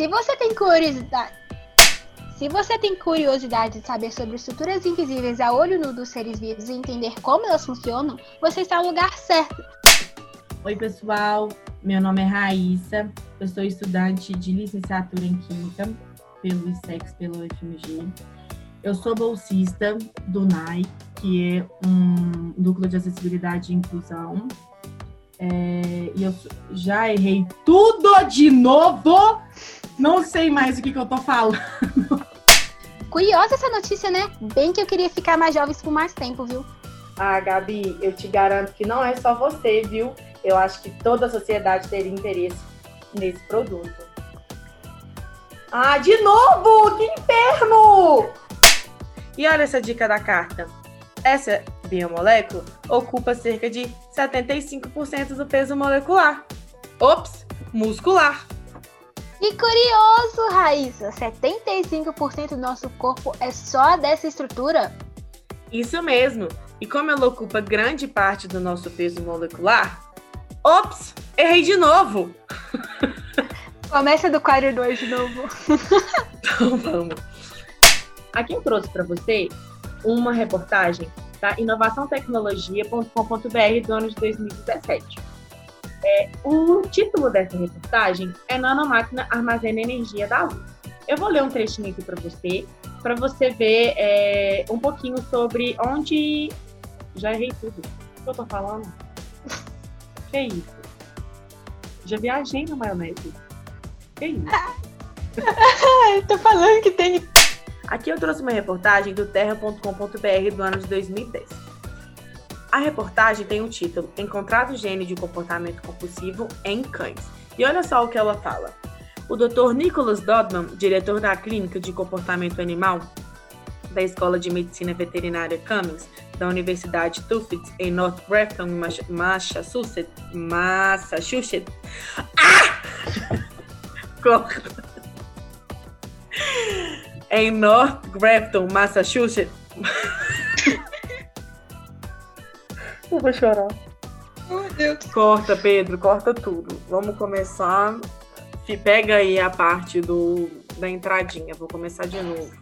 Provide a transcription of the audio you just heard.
Se você tem curiosidade. Se você tem curiosidade de saber sobre estruturas invisíveis a olho nu dos seres vivos e entender como elas funcionam, você está no lugar certo. Oi, pessoal. Meu nome é Raíssa. Eu sou estudante de licenciatura em Química pelo ISEX, pelo FMG. Eu sou bolsista do NAI, que é um núcleo de acessibilidade e inclusão. É, e eu já errei tudo de novo. Não sei mais o que, que eu tô falando. Curiosa essa notícia, né? Bem que eu queria ficar mais jovem por mais tempo, viu? Ah, Gabi, eu te garanto que não é só você, viu? Eu acho que toda a sociedade teria interesse nesse produto. Ah, de novo! Que inferno! E olha essa dica da carta. Essa biomolécula ocupa cerca de 75% do peso molecular. Ops, muscular. E curioso, Raíssa, 75% do nosso corpo é só dessa estrutura? Isso mesmo. E como ela ocupa grande parte do nosso peso molecular, Ops, errei de novo. Começa do quadro 2 de novo. então vamos. Aqui eu trouxe para você uma reportagem da inovaçãotecnologia.com.br do ano de 2017. É, o título dessa reportagem é Nanomáquina Armazena Energia da Luz. Eu vou ler um trechinho aqui para você, para você ver é, um pouquinho sobre onde. Já errei tudo. O que eu tô falando? Que isso? Já viajei na maionese. Que isso? Tô falando que tem. Aqui eu trouxe uma reportagem do terra.com.br do ano de 2010. A reportagem tem o um título Encontrado gene de comportamento compulsivo em cães. E olha só o que ela fala. O Dr. Nicholas Dodman, diretor da Clínica de Comportamento Animal da Escola de Medicina Veterinária Cummings, da Universidade Tufts, em North Grafton, Massachusetts. Massachusetts. Ah! em North Grafton, Massachusetts. Eu vou chorar. Oh, Deus. Corta, Pedro, corta tudo. Vamos começar. Pega aí a parte do, da entradinha. Vou começar de novo.